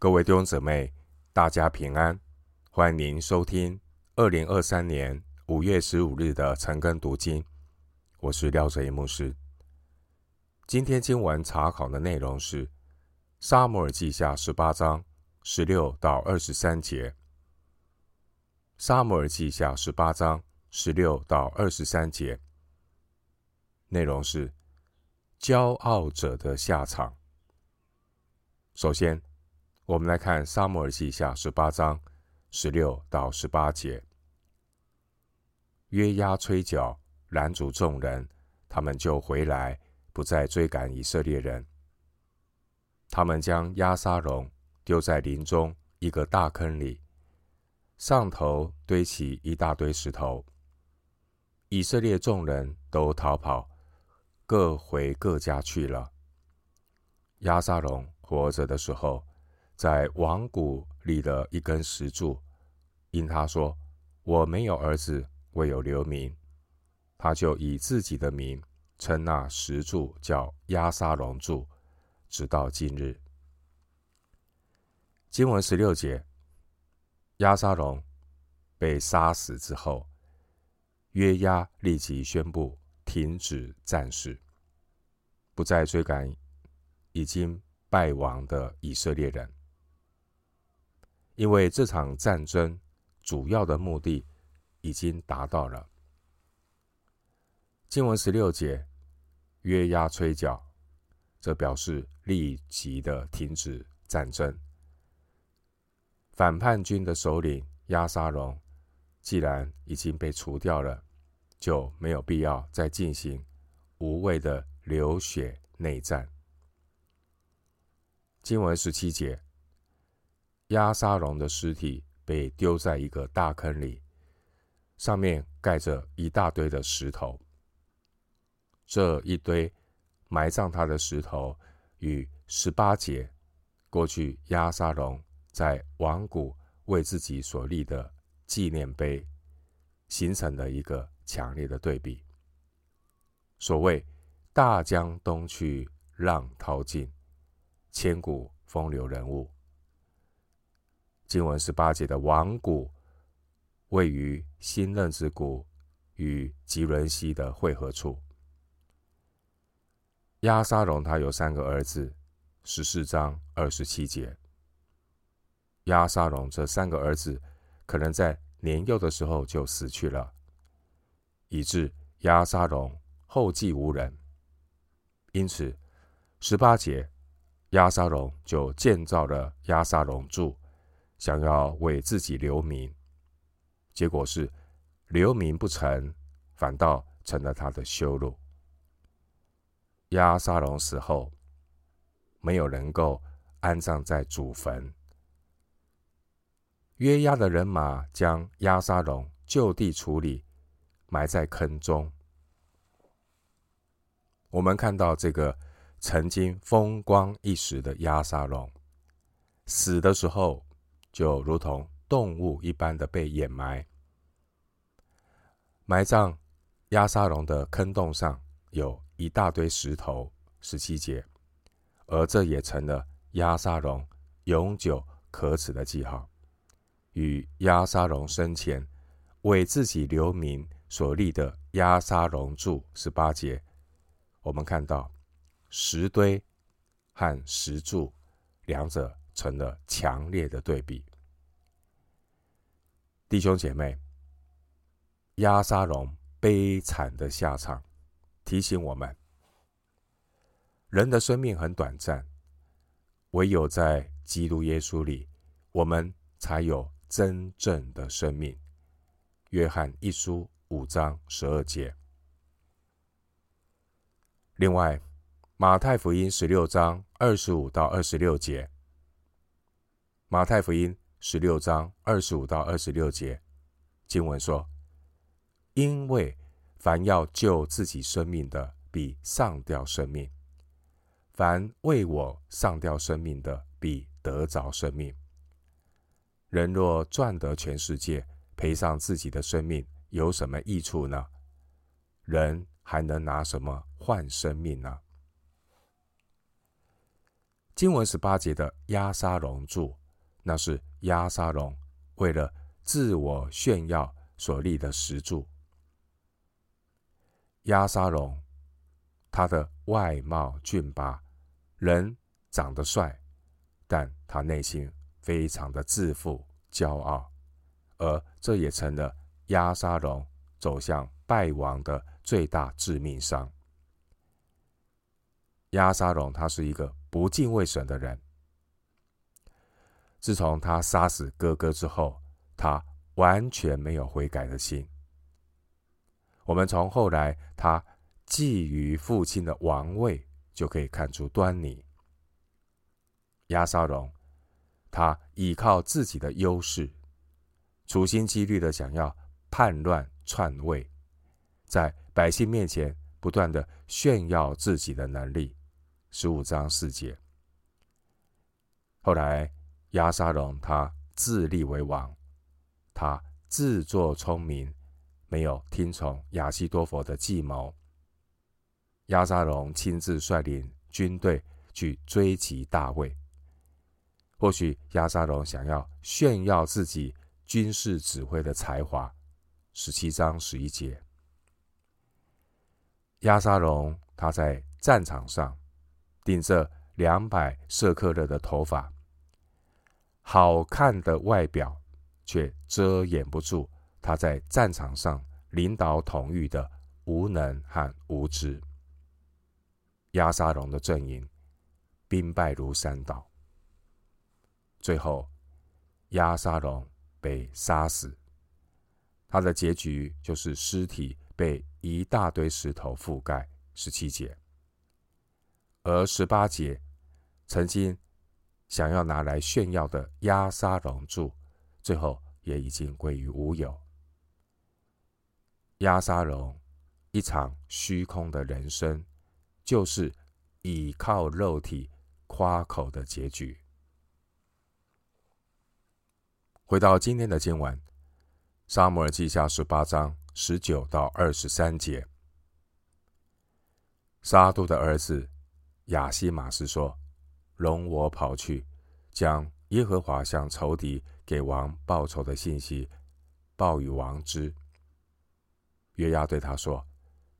各位弟兄姊妹，大家平安！欢迎您收听二零二三年五月十五日的晨更读经。我是廖哲一牧师。今天经文查考的内容是《撒母耳记下》十八章十六到二十三节。《撒母耳记下》十八章十六到二十三节内容是骄傲者的下场。首先，我们来看《撒母耳记下》十八章十六到十八节。约押吹角拦阻众人，他们就回来，不再追赶以色列人。他们将押沙龙丢在林中一个大坑里，上头堆起一大堆石头。以色列众人都逃跑，各回各家去了。押沙龙。活着的时候，在王谷立了一根石柱，因他说：“我没有儿子，未有留名。”他就以自己的名称那石柱叫押沙龙柱，直到今日。经文十六节，押沙龙被杀死之后，约押立即宣布停止战事，不再追赶已经。败亡的以色列人，因为这场战争主要的目的已经达到了。经文十六节，约押吹角，这表示立即的停止战争。反叛军的首领押沙龙，既然已经被除掉了，就没有必要再进行无谓的流血内战。经文十七节，亚沙龙的尸体被丢在一个大坑里，上面盖着一大堆的石头。这一堆埋葬他的石头，与十八节过去亚沙龙在王谷为自己所立的纪念碑，形成了一个强烈的对比。所谓“大江东去，浪淘尽”。千古风流人物。经文十八节的王谷位于新任子谷与吉伦西的汇合处。押沙龙他有三个儿子，十四章二十七节。押沙龙这三个儿子可能在年幼的时候就死去了，以致押沙龙后继无人。因此，十八节。押沙龙就建造了押沙龙柱，想要为自己留名。结果是留名不成，反倒成了他的羞辱。押沙龙死后，没有能够安葬在祖坟。约押的人马将押沙龙就地处理，埋在坑中。我们看到这个。曾经风光一时的押沙龙，死的时候就如同动物一般的被掩埋。埋葬押沙龙的坑洞上有一大堆石头，十七节，而这也成了押沙龙永久可耻的记号。与押沙龙生前为自己留名所立的押沙龙柱，十八节，我们看到。石堆和石柱，两者成了强烈的对比。弟兄姐妹，押沙龙悲惨的下场，提醒我们：人的生命很短暂，唯有在基督耶稣里，我们才有真正的生命。约翰一书五章十二节。另外。马太福音十六章二十五到二十六节。马太福音十六章二十五到二十六节，经文说：“因为凡要救自己生命的，必上吊生命；凡为我上吊生命的，必得着生命。人若赚得全世界，赔上自己的生命，有什么益处呢？人还能拿什么换生命呢？”经文十八节的押沙龙柱，那是亚沙龙为了自我炫耀所立的石柱。亚沙龙，他的外貌俊拔，人长得帅，但他内心非常的自负、骄傲，而这也成了亚沙龙走向败亡的最大致命伤。亚沙龙他是一个不敬畏神的人。自从他杀死哥哥之后，他完全没有悔改的心。我们从后来他觊觎父亲的王位就可以看出端倪。押沙龙，他依靠自己的优势，处心积虑的想要叛乱篡位，在百姓面前不断的炫耀自己的能力。十五章四节。后来，亚沙龙他自立为王，他自作聪明，没有听从亚西多佛的计谋。亚沙龙亲自率领军队去追击大卫。或许亚沙龙想要炫耀自己军事指挥的才华。十七章十一节。亚沙龙他在战场上。顶着两百舍客勒的头发，好看的外表却遮掩不住他在战场上领导统御的无能和无知。押沙龙的阵营兵败如山倒，最后押沙龙被杀死，他的结局就是尸体被一大堆石头覆盖。十七节。而十八节曾经想要拿来炫耀的压沙龙柱，最后也已经归于无有。压沙龙一场虚空的人生，就是倚靠肉体夸口的结局。回到今天的经文，《撒母耳记下》十八章十九到二十三节，撒督的儿子。亚希玛斯说：“容我跑去，将耶和华向仇敌给王报仇的信息报与王知。”约押对他说：“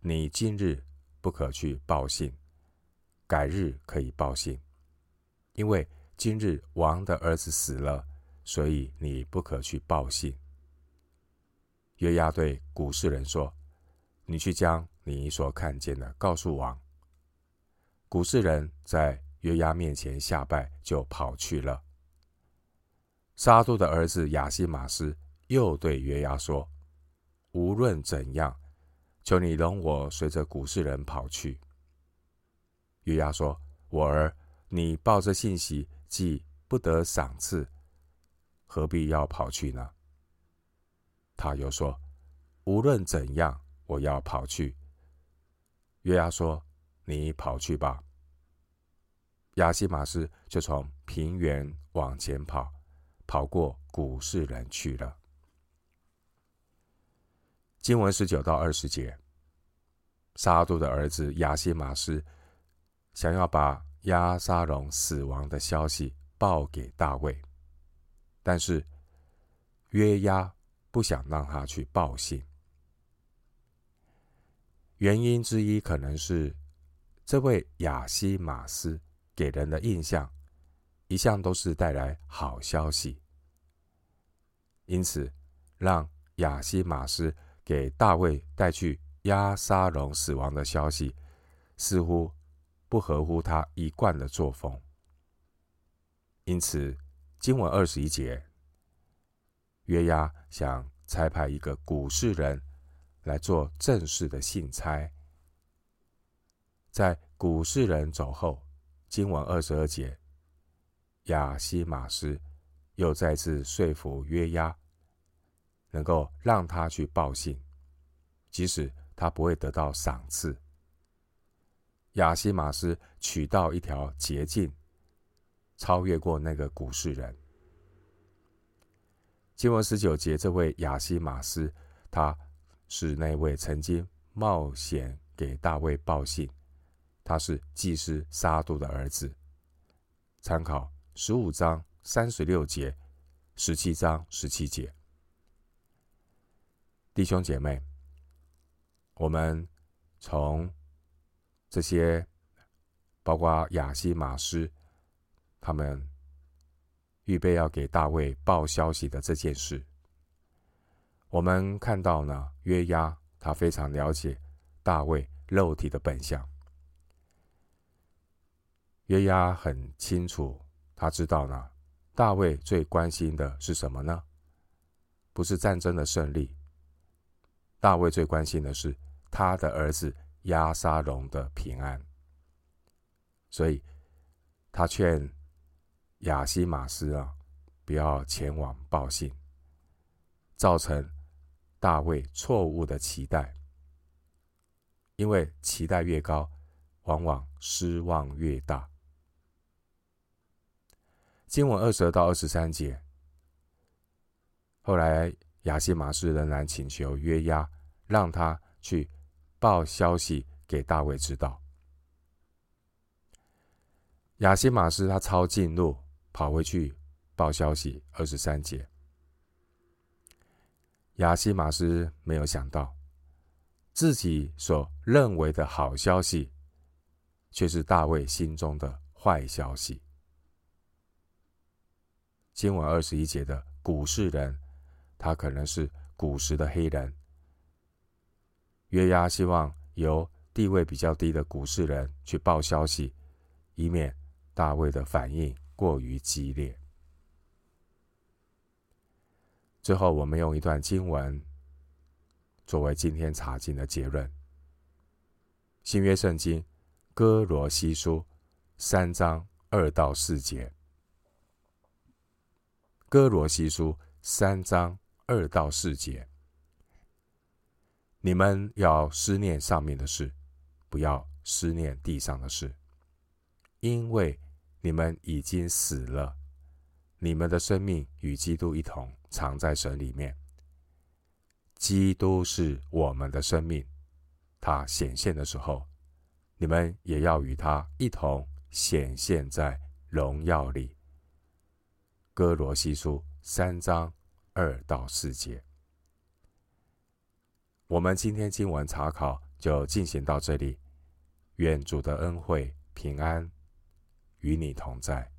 你今日不可去报信，改日可以报信，因为今日王的儿子死了，所以你不可去报信。”约押对古事人说：“你去将你所看见的告诉王。”古事人在约押面前下拜，就跑去了。撒督的儿子亚希玛斯又对约押说：“无论怎样，求你容我随着古事人跑去。”约押说：“我儿，你报这信息，既不得赏赐，何必要跑去呢？”他又说：“无论怎样，我要跑去。”约押说。你跑去吧。亚西马斯就从平原往前跑，跑过古事人去了。经文十九到二十节，撒杜的儿子亚西马斯想要把亚沙龙死亡的消息报给大卫，但是约押不想让他去报信。原因之一可能是。这位亚西马斯给人的印象，一向都是带来好消息，因此让亚西马斯给大卫带去押沙龙死亡的消息，似乎不合乎他一贯的作风。因此，经文二十一节，约押想差派一个古事人来做正式的信差。在古事人走后，经文二十二节，亚希马斯又再次说服约押，能够让他去报信，即使他不会得到赏赐。亚希马斯取到一条捷径，超越过那个古事人。经文十九节，这位亚希马斯，他是那位曾经冒险给大卫报信。他是祭司撒督的儿子，参考十五章三十六节、十七章十七节。弟兄姐妹，我们从这些，包括亚西玛斯，他们预备要给大卫报消息的这件事，我们看到呢，约押他非常了解大卫肉体的本相。约押很清楚，他知道呢，大卫最关心的是什么呢？不是战争的胜利，大卫最关心的是他的儿子押沙龙的平安。所以，他劝亚西玛斯啊，不要前往报信，造成大卫错误的期待，因为期待越高，往往失望越大。经文二十二到二十三节，后来亚西玛斯仍然请求约押，让他去报消息给大卫知道。亚西玛斯他抄近路，跑回去报消息。二十三节，亚西玛斯没有想到，自己所认为的好消息，却是大卫心中的坏消息。经文二十一节的古实人，他可能是古时的黑人。约押希望由地位比较低的古实人去报消息，以免大卫的反应过于激烈。最后，我们用一段经文作为今天查经的结论：新约圣经歌罗西书三章二到四节。歌罗西书三章二到四节，你们要思念上面的事，不要思念地上的事，因为你们已经死了，你们的生命与基督一同藏在神里面。基督是我们的生命，他显现的时候，你们也要与他一同显现在荣耀里。哥罗西书三章二到四节，我们今天经文查考就进行到这里。愿主的恩惠平安与你同在。